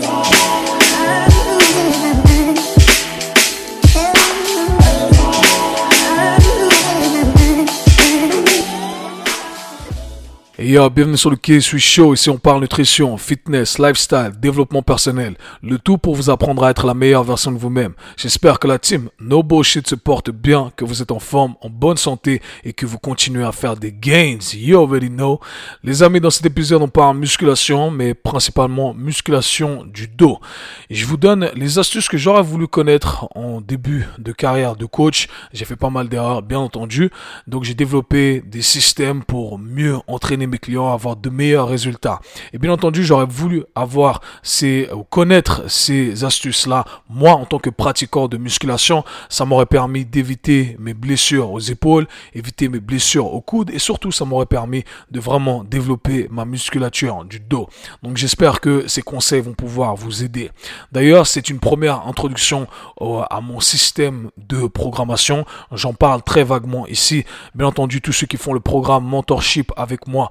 today. Yo, bienvenue sur le K-Swiss Show. Ici, on parle nutrition, fitness, lifestyle, développement personnel. Le tout pour vous apprendre à être la meilleure version de vous-même. J'espère que la team No Bullshit se porte bien, que vous êtes en forme, en bonne santé et que vous continuez à faire des gains. You already know. Les amis, dans cet épisode, on parle musculation, mais principalement musculation du dos. Je vous donne les astuces que j'aurais voulu connaître en début de carrière de coach. J'ai fait pas mal d'erreurs, bien entendu. Donc, j'ai développé des systèmes pour mieux entraîner mes clients avoir de meilleurs résultats. Et bien entendu, j'aurais voulu avoir ces, connaître ces astuces-là. Moi, en tant que pratiquant de musculation, ça m'aurait permis d'éviter mes blessures aux épaules, éviter mes blessures au coude et surtout, ça m'aurait permis de vraiment développer ma musculature du dos. Donc, j'espère que ces conseils vont pouvoir vous aider. D'ailleurs, c'est une première introduction à mon système de programmation. J'en parle très vaguement ici. Bien entendu, tous ceux qui font le programme mentorship avec moi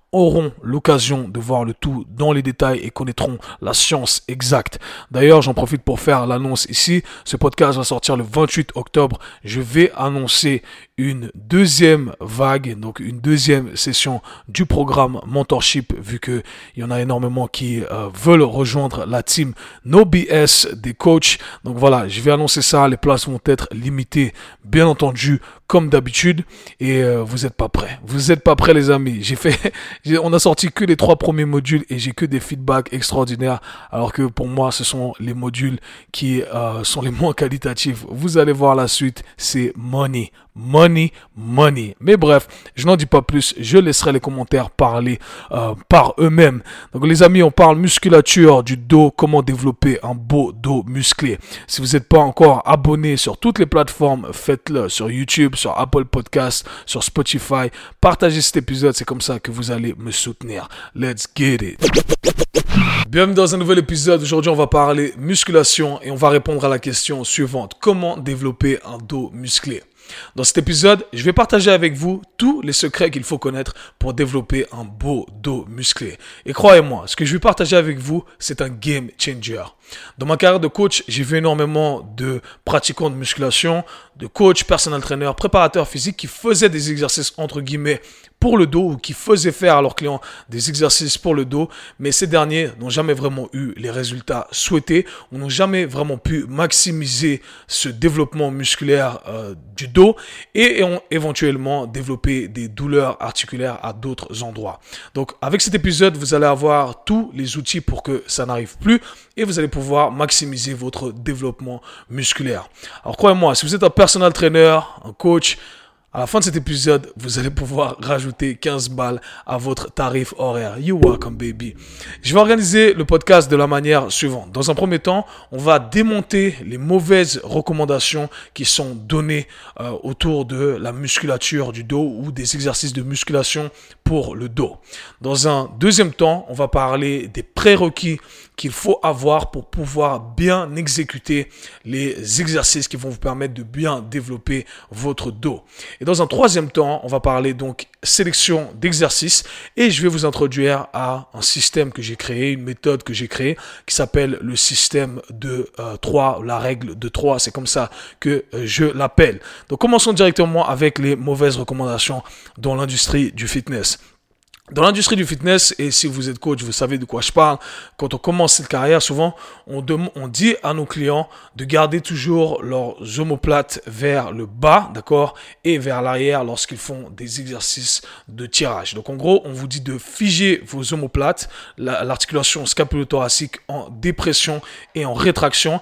auront l'occasion de voir le tout dans les détails et connaîtront la science exacte. D'ailleurs, j'en profite pour faire l'annonce ici. Ce podcast va sortir le 28 octobre. Je vais annoncer une deuxième vague, donc une deuxième session du programme Mentorship, vu que il y en a énormément qui euh, veulent rejoindre la team No BS des coachs. Donc voilà, je vais annoncer ça. Les places vont être limitées, bien entendu, comme d'habitude. Et euh, vous n'êtes pas prêts. Vous n'êtes pas prêts, les amis. J'ai fait, on a sorti que les trois premiers modules et j'ai que des feedbacks extraordinaires. Alors que pour moi, ce sont les modules qui euh, sont les moins qualitatifs. Vous allez voir la suite. C'est money, money, money. Mais bref, je n'en dis pas plus. Je laisserai les commentaires parler euh, par eux-mêmes. Donc les amis, on parle musculature du dos, comment développer un beau dos musclé. Si vous n'êtes pas encore abonné sur toutes les plateformes, faites-le sur YouTube, sur Apple Podcasts, sur Spotify. Partagez cet épisode, c'est comme ça que vous allez me soutenir. Let's get it. Bienvenue dans un nouvel épisode. Aujourd'hui, on va parler musculation et on va répondre à la question suivante. Comment développer un dos musclé? Dans cet épisode, je vais partager avec vous tous les secrets qu'il faut connaître pour développer un beau dos musclé. Et croyez-moi, ce que je vais partager avec vous, c'est un game changer. Dans ma carrière de coach, j'ai vu énormément de pratiquants de musculation, de coachs, personal trainer, préparateurs physiques qui faisaient des exercices entre guillemets pour le dos ou qui faisaient faire à leurs clients des exercices pour le dos, mais ces derniers n'ont jamais vraiment eu les résultats souhaités ou n'ont jamais vraiment pu maximiser ce développement musculaire euh, du dos et ont éventuellement développé des douleurs articulaires à d'autres endroits. Donc avec cet épisode, vous allez avoir tous les outils pour que ça n'arrive plus et vous allez pouvoir maximiser votre développement musculaire. Alors croyez-moi, si vous êtes un personal trainer, un coach, à la fin de cet épisode, vous allez pouvoir rajouter 15 balles à votre tarif horaire. You welcome, baby. Je vais organiser le podcast de la manière suivante. Dans un premier temps, on va démonter les mauvaises recommandations qui sont données euh, autour de la musculature du dos ou des exercices de musculation pour le dos. Dans un deuxième temps, on va parler des prérequis qu'il faut avoir pour pouvoir bien exécuter les exercices qui vont vous permettre de bien développer votre dos. Et dans un troisième temps, on va parler donc sélection d'exercices et je vais vous introduire à un système que j'ai créé, une méthode que j'ai créée qui s'appelle le système de 3, euh, la règle de 3, c'est comme ça que euh, je l'appelle. Donc commençons directement avec les mauvaises recommandations dans l'industrie du fitness. Dans l'industrie du fitness, et si vous êtes coach, vous savez de quoi je parle, quand on commence cette carrière, souvent, on, dit à nos clients de garder toujours leurs omoplates vers le bas, d'accord, et vers l'arrière lorsqu'ils font des exercices de tirage. Donc, en gros, on vous dit de figer vos omoplates, l'articulation scapulo-thoracique en dépression et en rétraction,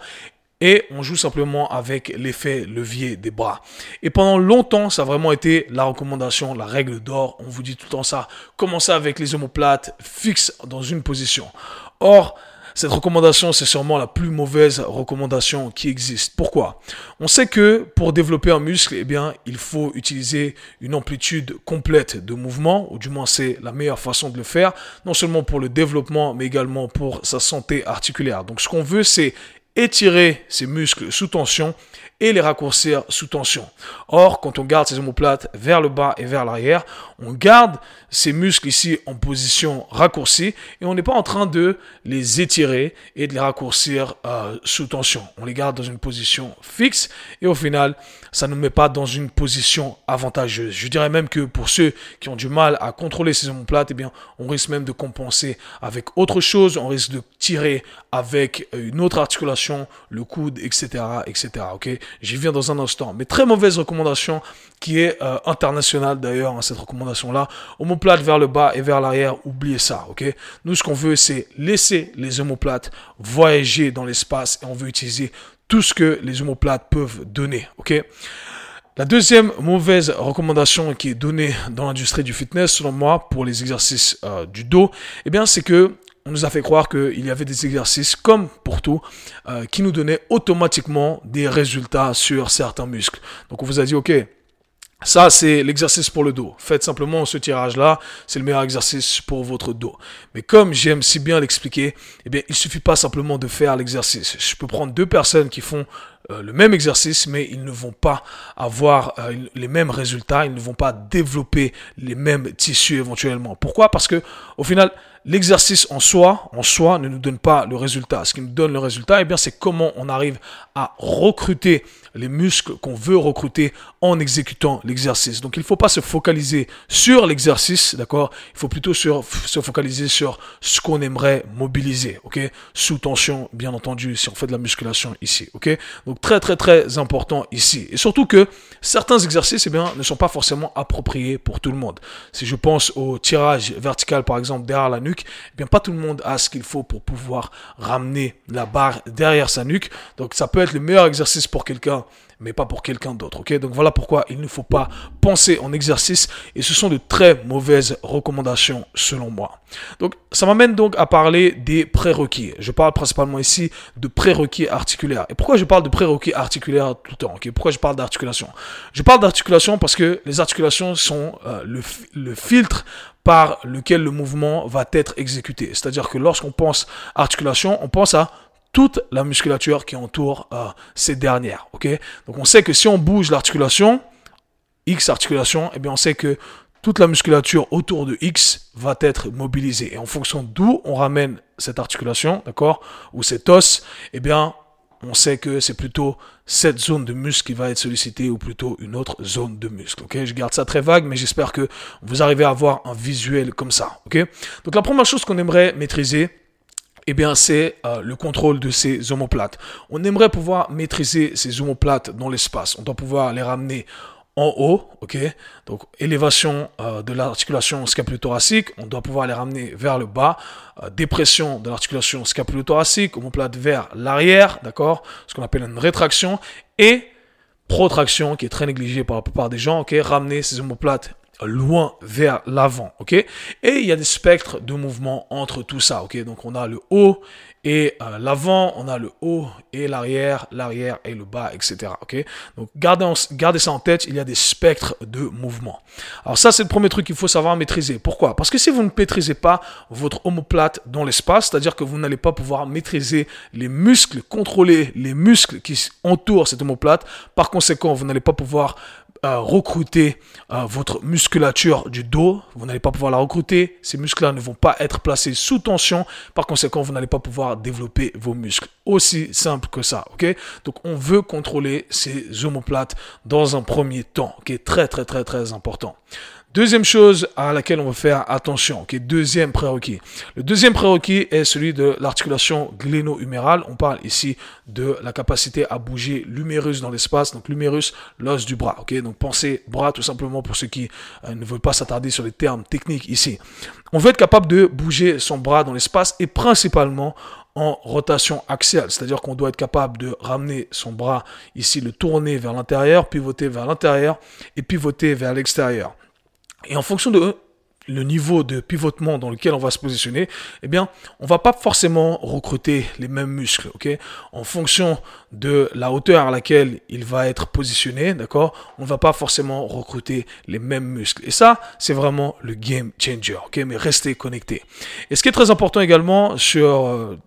et on joue simplement avec l'effet levier des bras. Et pendant longtemps, ça a vraiment été la recommandation, la règle d'or. On vous dit tout le temps ça. Commencez avec les omoplates fixes dans une position. Or, cette recommandation, c'est sûrement la plus mauvaise recommandation qui existe. Pourquoi? On sait que pour développer un muscle, eh bien, il faut utiliser une amplitude complète de mouvement, ou du moins c'est la meilleure façon de le faire, non seulement pour le développement, mais également pour sa santé articulaire. Donc ce qu'on veut, c'est étirer ses muscles sous tension et les raccourcir sous tension. Or, quand on garde ses omoplates vers le bas et vers l'arrière, on garde ces muscles ici en position raccourcie et on n'est pas en train de les étirer et de les raccourcir euh, sous tension. On les garde dans une position fixe et au final, ça ne nous met pas dans une position avantageuse. Je dirais même que pour ceux qui ont du mal à contrôler ces omoplates, eh bien, on risque même de compenser avec autre chose. On risque de tirer avec une autre articulation, le coude, etc., etc. Ok, j'y viens dans un instant. Mais très mauvaise recommandation qui est euh, internationale d'ailleurs, hein, cette recommandation-là. Omoplate vers le bas et vers l'arrière, oubliez ça. Ok, nous ce qu'on veut, c'est laisser les omoplates voyager dans l'espace et on veut utiliser tout ce que les omoplates peuvent donner. Ok? La deuxième mauvaise recommandation qui est donnée dans l'industrie du fitness, selon moi, pour les exercices euh, du dos, eh bien, c'est que on nous a fait croire qu'il y avait des exercices, comme pour tout, euh, qui nous donnaient automatiquement des résultats sur certains muscles. Donc on vous a dit, ok, ça, c'est l'exercice pour le dos. Faites simplement ce tirage-là, c'est le meilleur exercice pour votre dos. Mais comme j'aime si bien l'expliquer, eh bien, il suffit pas simplement de faire l'exercice. Je peux prendre deux personnes qui font euh, le même exercice, mais ils ne vont pas avoir euh, les mêmes résultats, ils ne vont pas développer les mêmes tissus éventuellement. Pourquoi? Parce que au final, l'exercice en soi, en soi, ne nous donne pas le résultat. Ce qui nous donne le résultat, eh bien, c'est comment on arrive à recruter les muscles qu'on veut recruter en exécutant l'exercice. Donc il ne faut pas se focaliser sur l'exercice, d'accord? Il faut plutôt se focaliser sur ce qu'on aimerait mobiliser, ok? Sous tension, bien entendu, si on fait de la musculation ici, ok? Très très très important ici. Et surtout que certains exercices, eh bien, ne sont pas forcément appropriés pour tout le monde. Si je pense au tirage vertical, par exemple, derrière la nuque, eh bien, pas tout le monde a ce qu'il faut pour pouvoir ramener la barre derrière sa nuque. Donc ça peut être le meilleur exercice pour quelqu'un mais pas pour quelqu'un d'autre. Ok, donc voilà pourquoi il ne faut pas penser en exercice et ce sont de très mauvaises recommandations selon moi. Donc ça m'amène donc à parler des prérequis. Je parle principalement ici de prérequis articulaires. Et pourquoi je parle de prérequis articulaires tout le temps Ok, pourquoi je parle d'articulation? Je parle d'articulation parce que les articulations sont euh, le, le filtre par lequel le mouvement va être exécuté. C'est-à-dire que lorsqu'on pense articulation, on pense à toute la musculature qui entoure euh, ces dernières. Ok? Donc on sait que si on bouge l'articulation, X articulation, eh bien on sait que toute la musculature autour de X va être mobilisée. Et en fonction d'où on ramène cette articulation, d'accord, ou cet os, eh bien on sait que c'est plutôt cette zone de muscle qui va être sollicitée ou plutôt une autre zone de muscle. Ok, je garde ça très vague, mais j'espère que vous arrivez à avoir un visuel comme ça. Ok, donc la première chose qu'on aimerait maîtriser, eh bien, c'est euh, le contrôle de ces omoplates. On aimerait pouvoir maîtriser ces omoplates dans l'espace. On doit pouvoir les ramener en haut, ok? Donc, élévation euh, de l'articulation scapulo-thoracique, on doit pouvoir les ramener vers le bas. Euh, dépression de l'articulation scapulo-thoracique, omoplate vers l'arrière, d'accord? Ce qu'on appelle une rétraction. Et protraction, qui est très négligée par la plupart des gens, ok? Ramener ces omoplates loin vers l'avant, ok? Et il y a des spectres de mouvement entre tout ça, ok? Donc on a le haut et euh, l'avant, on a le haut et l'arrière, l'arrière et le bas, etc. Ok? Donc gardez, gardez ça en tête, il y a des spectres de mouvement. Alors ça, c'est le premier truc qu'il faut savoir maîtriser. Pourquoi? Parce que si vous ne maîtrisez pas votre omoplate dans l'espace, c'est-à-dire que vous n'allez pas pouvoir maîtriser les muscles, contrôler les muscles qui entourent cette omoplate, par conséquent, vous n'allez pas pouvoir recruter euh, votre musculature du dos. Vous n'allez pas pouvoir la recruter. Ces muscles-là ne vont pas être placés sous tension. Par conséquent, vous n'allez pas pouvoir développer vos muscles. Aussi simple que ça. Ok? Donc, on veut contrôler ces omoplates dans un premier temps. Ok? Très, très, très, très important. Deuxième chose à laquelle on va faire attention, qui est deuxième prérequis. Le deuxième prérequis est celui de l'articulation gléno-humérale. On parle ici de la capacité à bouger l'humérus dans l'espace, donc l'humérus, l'os du bras. Ok, donc pensez bras tout simplement pour ceux qui euh, ne veulent pas s'attarder sur les termes techniques ici. On veut être capable de bouger son bras dans l'espace et principalement en rotation axiale, c'est-à-dire qu'on doit être capable de ramener son bras ici, le tourner vers l'intérieur, pivoter vers l'intérieur et pivoter vers l'extérieur. Et en fonction de le niveau de pivotement dans lequel on va se positionner, eh bien, on va pas forcément recruter les mêmes muscles, ok? En fonction de la hauteur à laquelle il va être positionné, d'accord? On va pas forcément recruter les mêmes muscles. Et ça, c'est vraiment le game changer, ok? Mais restez connectés. Et ce qui est très important également sur euh,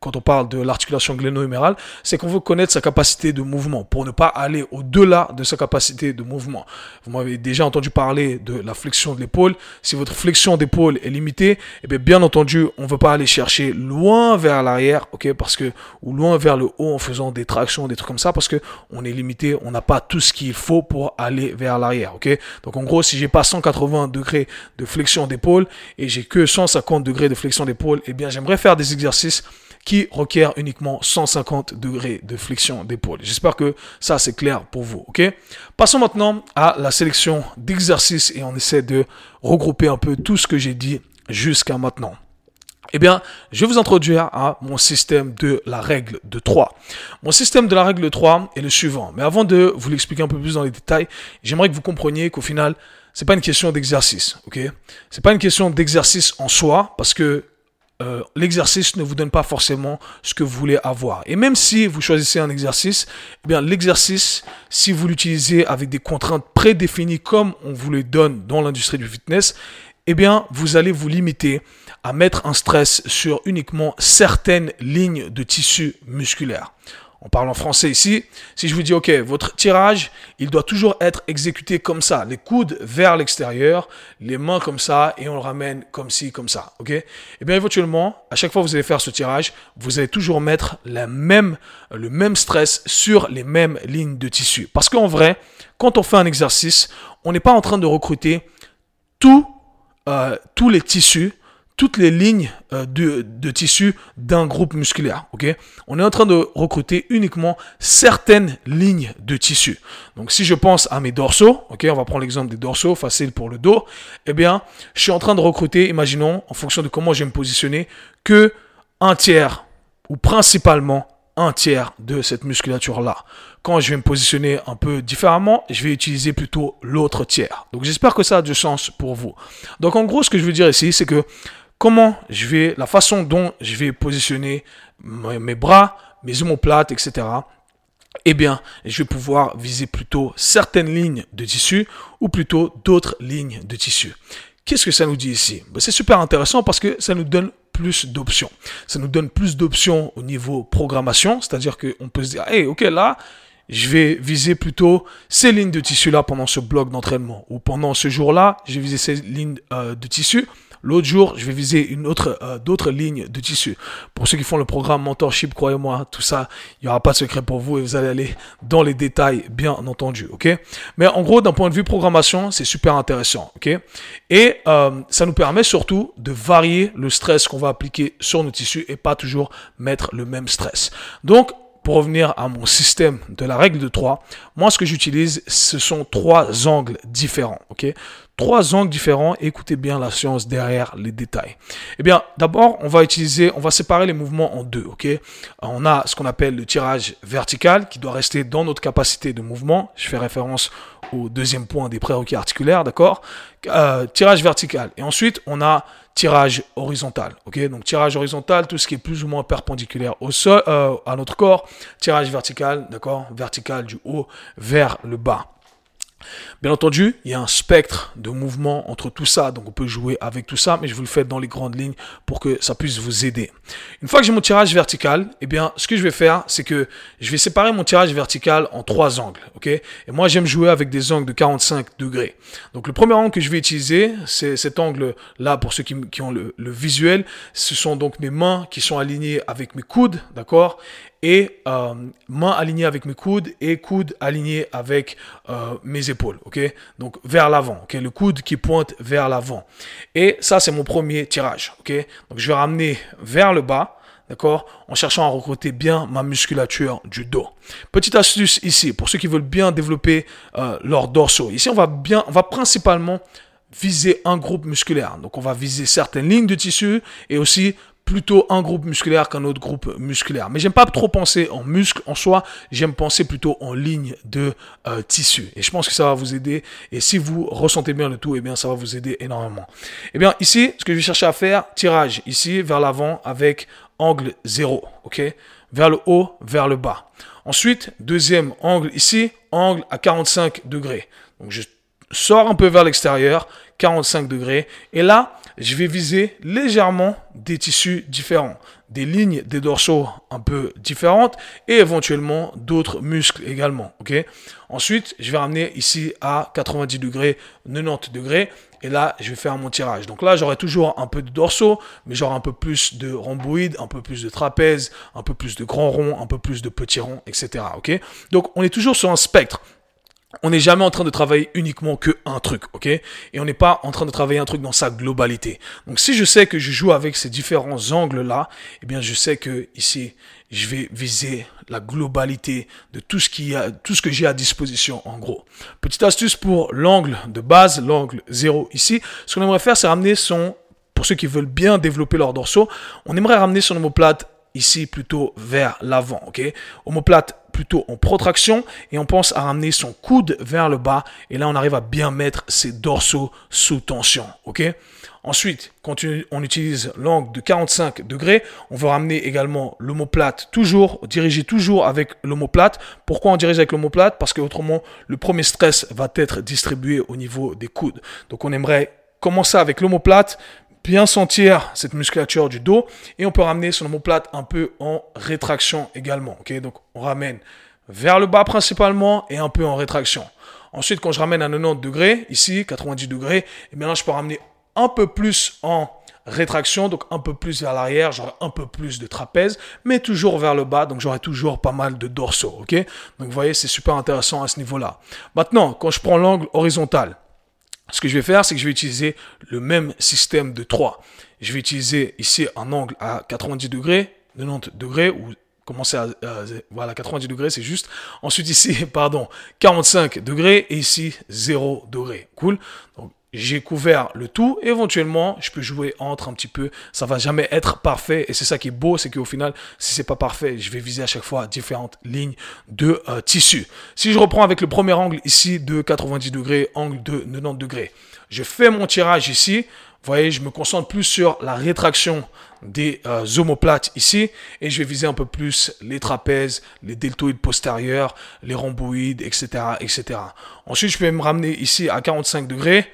quand on parle de l'articulation gléno-humérale, c'est qu'on veut connaître sa capacité de mouvement pour ne pas aller au-delà de sa capacité de mouvement. Vous m'avez déjà entendu parler de la flexion de l'épaule. Si votre flexion d'épaule est limitée, eh bien, bien entendu, on ne veut pas aller chercher loin vers l'arrière, ok, parce que, ou loin vers le haut en faisant des tractions, des trucs comme ça, parce que on est limité, on n'a pas tout ce qu'il faut pour aller vers l'arrière, ok. Donc, en gros, si j'ai pas 180 degrés de flexion d'épaule et j'ai que 150 degrés de flexion d'épaule, eh bien, j'aimerais faire des exercices qui requiert uniquement 150 degrés de flexion d'épaule. J'espère que ça c'est clair pour vous, ok? Passons maintenant à la sélection d'exercices et on essaie de regrouper un peu tout ce que j'ai dit jusqu'à maintenant. Eh bien, je vais vous introduire à mon système de la règle de 3. Mon système de la règle de 3 est le suivant. Mais avant de vous l'expliquer un peu plus dans les détails, j'aimerais que vous compreniez qu'au final, c'est pas une question d'exercice, ok? C'est pas une question d'exercice en soi, parce que euh, l'exercice ne vous donne pas forcément ce que vous voulez avoir. Et même si vous choisissez un exercice, eh bien l'exercice, si vous l'utilisez avec des contraintes prédéfinies comme on vous les donne dans l'industrie du fitness, eh bien vous allez vous limiter à mettre un stress sur uniquement certaines lignes de tissu musculaire on parle en français ici, si je vous dis, OK, votre tirage, il doit toujours être exécuté comme ça, les coudes vers l'extérieur, les mains comme ça, et on le ramène comme ci, comme ça, OK? Et eh bien, éventuellement, à chaque fois que vous allez faire ce tirage, vous allez toujours mettre le même stress sur les mêmes lignes de tissu. Parce qu'en vrai, quand on fait un exercice, on n'est pas en train de recruter tous, euh, tous les tissus toutes les lignes euh, de, de tissu d'un groupe musculaire. On est en train de recruter uniquement certaines lignes de tissu. Donc, si je pense à mes dorsaux, on va prendre l'exemple des dorsaux, facile pour le dos. Eh bien, je suis en train de recruter, imaginons, en fonction de comment je vais me positionner, que un tiers ou principalement un tiers de cette musculature-là. Quand je vais me positionner un peu différemment, je vais utiliser plutôt l'autre tiers. Donc j'espère que ça a du sens pour vous. Donc en gros, ce que je veux dire ici, c'est que comment je vais, la façon dont je vais positionner mes bras, mes omoplates, etc. Eh bien, je vais pouvoir viser plutôt certaines lignes de tissu ou plutôt d'autres lignes de tissu. Qu'est-ce que ça nous dit ici? Ben, C'est super intéressant parce que ça nous donne plus d'options. Ça nous donne plus d'options au niveau programmation, c'est-à-dire qu'on peut se dire, hey, ok, là, je vais viser plutôt ces lignes de tissu là pendant ce bloc d'entraînement ou pendant ce jour-là, je vais viser ces lignes euh, de tissu L'autre jour, je vais viser une autre, euh, d'autres lignes de tissu. Pour ceux qui font le programme mentorship, croyez-moi, tout ça, il n'y aura pas de secret pour vous et vous allez aller dans les détails, bien entendu, ok? Mais en gros, d'un point de vue programmation, c'est super intéressant, ok? Et euh, ça nous permet surtout de varier le stress qu'on va appliquer sur nos tissus et pas toujours mettre le même stress. Donc, pour revenir à mon système de la règle de 3, moi ce que j'utilise, ce sont trois angles différents. ok? Trois angles différents. Écoutez bien la science derrière les détails. Eh bien, d'abord, on va utiliser, on va séparer les mouvements en deux, ok? On a ce qu'on appelle le tirage vertical qui doit rester dans notre capacité de mouvement. Je fais référence au deuxième point des prérequis articulaires, d'accord? Euh, Tirage vertical. Et ensuite, on a tirage horizontal, ok? Donc tirage horizontal, tout ce qui est plus ou moins perpendiculaire au sol, euh, à notre corps. Tirage vertical, d'accord? Vertical du haut vers le bas. Bien entendu, il y a un spectre de mouvement entre tout ça, donc on peut jouer avec tout ça, mais je vous le fais dans les grandes lignes pour que ça puisse vous aider. Une fois que j'ai mon tirage vertical, eh bien, ce que je vais faire, c'est que je vais séparer mon tirage vertical en trois angles, ok? Et moi, j'aime jouer avec des angles de 45 degrés. Donc, le premier angle que je vais utiliser, c'est cet angle-là, pour ceux qui, ont le visuel, ce sont donc mes mains qui sont alignées avec mes coudes, d'accord? Et euh, main alignée avec mes coudes et coude aligné avec euh, mes épaules, ok? Donc vers l'avant, ok? Le coude qui pointe vers l'avant. Et ça, c'est mon premier tirage, ok? Donc je vais ramener vers le bas, d'accord? En cherchant à recruter bien ma musculature du dos. Petite astuce ici, pour ceux qui veulent bien développer euh, leur dorsaux. Ici, on va bien, on va principalement viser un groupe musculaire. Donc on va viser certaines lignes de tissu et aussi plutôt un groupe musculaire qu'un autre groupe musculaire. Mais j'aime pas trop penser en muscle en soi, j'aime penser plutôt en ligne de euh, tissu. Et je pense que ça va vous aider. Et si vous ressentez bien le tout, eh bien ça va vous aider énormément. Eh bien ici, ce que je vais chercher à faire, tirage ici vers l'avant avec angle 0, ok? Vers le haut, vers le bas. Ensuite, deuxième angle ici, angle à 45 degrés. Donc je sors un peu vers l'extérieur, 45 degrés. Et là, je vais viser légèrement des tissus différents. des lignes des dorsaux un peu différentes et éventuellement d'autres muscles également. Ok? Ensuite, je vais ramener ici à 90 degrés, 90 degrés. Et là, je vais faire mon tirage. Donc là, j'aurai toujours un peu de dorsaux, mais j'aurai un peu plus de rhomboïdes, un peu plus de trapèzes, un peu plus de grands ronds, un peu plus de petits ronds, etc. Ok? Donc, on est toujours sur un spectre on n'est jamais en train de travailler uniquement que un truc, ok? Et on n'est pas en train de travailler un truc dans sa globalité. Donc si je sais que je joue avec ces différents angles là, eh bien je sais que ici je vais viser la globalité de tout ce qui a, tout ce que j'ai à disposition en gros. Petite astuce pour l'angle de base, l'angle 0 ici. Ce qu'on aimerait faire, c'est ramener son, pour ceux qui veulent bien développer leur dorsaux, on aimerait ramener son omoplate ici plutôt vers l'avant, ok? Omoplate plutôt en protraction et on pense à ramener son coude vers le bas et là on arrive à bien mettre ses dorsaux sous tension, ok? Ensuite, quand on utilise l'angle de 45 degrés, on veut ramener également l'omoplate toujours, diriger toujours avec l'omoplate. Pourquoi on dirige avec l'omoplate? Parce que autrement, le premier stress va être distribué au niveau des coudes. Donc on aimerait commencer avec l'omoplate, bien sentir cette musculature du dos et on peut ramener son omoplate un peu en rétraction également. Ok, donc on ramène vers le bas principalement et un peu en rétraction. Ensuite, quand je ramène à 90 degrés, ici 90 degrés, et eh bien là je peux ramener un peu plus en rétraction, donc un peu plus vers l'arrière, j'aurai un peu plus de trapèze, mais toujours vers le bas, donc j'aurai toujours pas mal de dorsaux, ok? Donc vous voyez, c'est super intéressant à ce niveau-là. Maintenant, quand je prends l'angle horizontal, ce que je vais faire, c'est que je vais utiliser le même système de 3. Je vais utiliser ici un angle à 90 degrés, 90 degrés, ou commencer à, voilà, 90 degrés, c'est juste. Ensuite ici, pardon, 45 degrés, et ici 0 degrés. Cool. Donc, j'ai couvert le tout. Éventuellement, je peux jouer entre un petit peu. Ça va jamais être parfait. Et c'est ça qui est beau, c'est qu'au final, si c'est pas parfait, je vais viser à chaque fois différentes lignes de euh, tissu. Si je reprends avec le premier angle ici de 90 degrés, angle de 90 degrés, je fais mon tirage ici. Vous voyez, je me concentre plus sur la rétraction des euh, omoplates ici et je vais viser un peu plus les trapèzes, les deltoïdes postérieurs, les rhomboïdes, etc., etc. Ensuite, je peux me ramener ici à 45 degrés.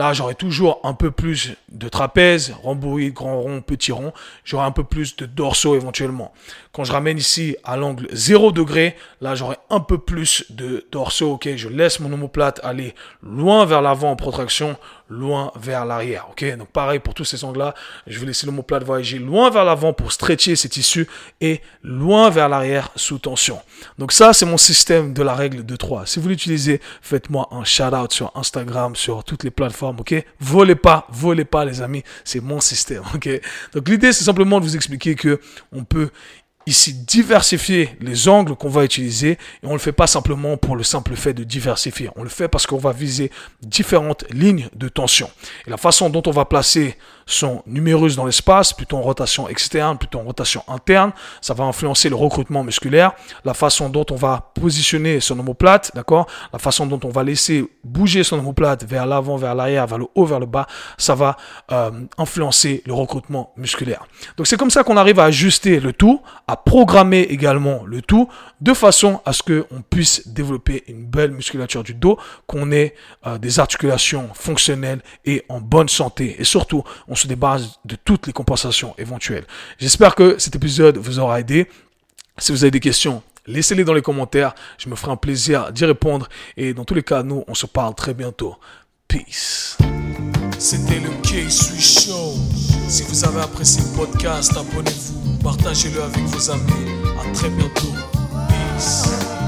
Là, j'aurai toujours un peu plus de trapèze, rhomboïde, grand rond, petit rond. J'aurai un peu plus de dorsaux éventuellement. Quand je ramène ici à l'angle 0 degré, là, j'aurai un peu plus de dorsaux. Ok, je laisse mon omoplate aller loin vers l'avant en protraction, loin vers l'arrière. Ok, donc pareil pour tous ces angles-là, je vais laisser l'omoplate voyager loin vers l'avant pour stretcher ces tissus et loin vers l'arrière sous tension. Donc ça, c'est mon système de la règle de 3. Si vous l'utilisez, faites-moi un shout-out sur Instagram, sur toutes les plateformes. Ok, volez pas, volez pas les amis, c'est mon système. Ok, donc l'idée, c'est simplement de vous expliquer que on peut ici diversifier les angles qu'on va utiliser et on le fait pas simplement pour le simple fait de diversifier. On le fait parce qu'on va viser différentes lignes de tension. Et la façon dont on va placer son numérus dans l'espace, plutôt en rotation externe, plutôt en rotation interne, ça va influencer le recrutement musculaire, la façon dont on va positionner son omoplate, d'accord? La façon dont on va laisser bouger son omoplate vers l'avant, vers l'arrière, vers le haut, vers le bas, ça va euh, influencer le recrutement musculaire. Donc c'est comme ça qu'on arrive à ajuster le tout, à programmer également le tout de façon à ce qu'on puisse développer une belle musculature du dos, qu'on ait euh, des articulations fonctionnelles et en bonne santé. Et surtout, on se débarrasse de toutes les compensations éventuelles. J'espère que cet épisode vous aura aidé. Si vous avez des questions, laissez-les dans les commentaires. Je me ferai un plaisir d'y répondre. Et dans tous les cas, nous, on se parle très bientôt. Peace. C'était le K-Swiss Show. Si vous avez apprécié le podcast, abonnez-vous partagez-le avec vos amis. À très bientôt. Peace.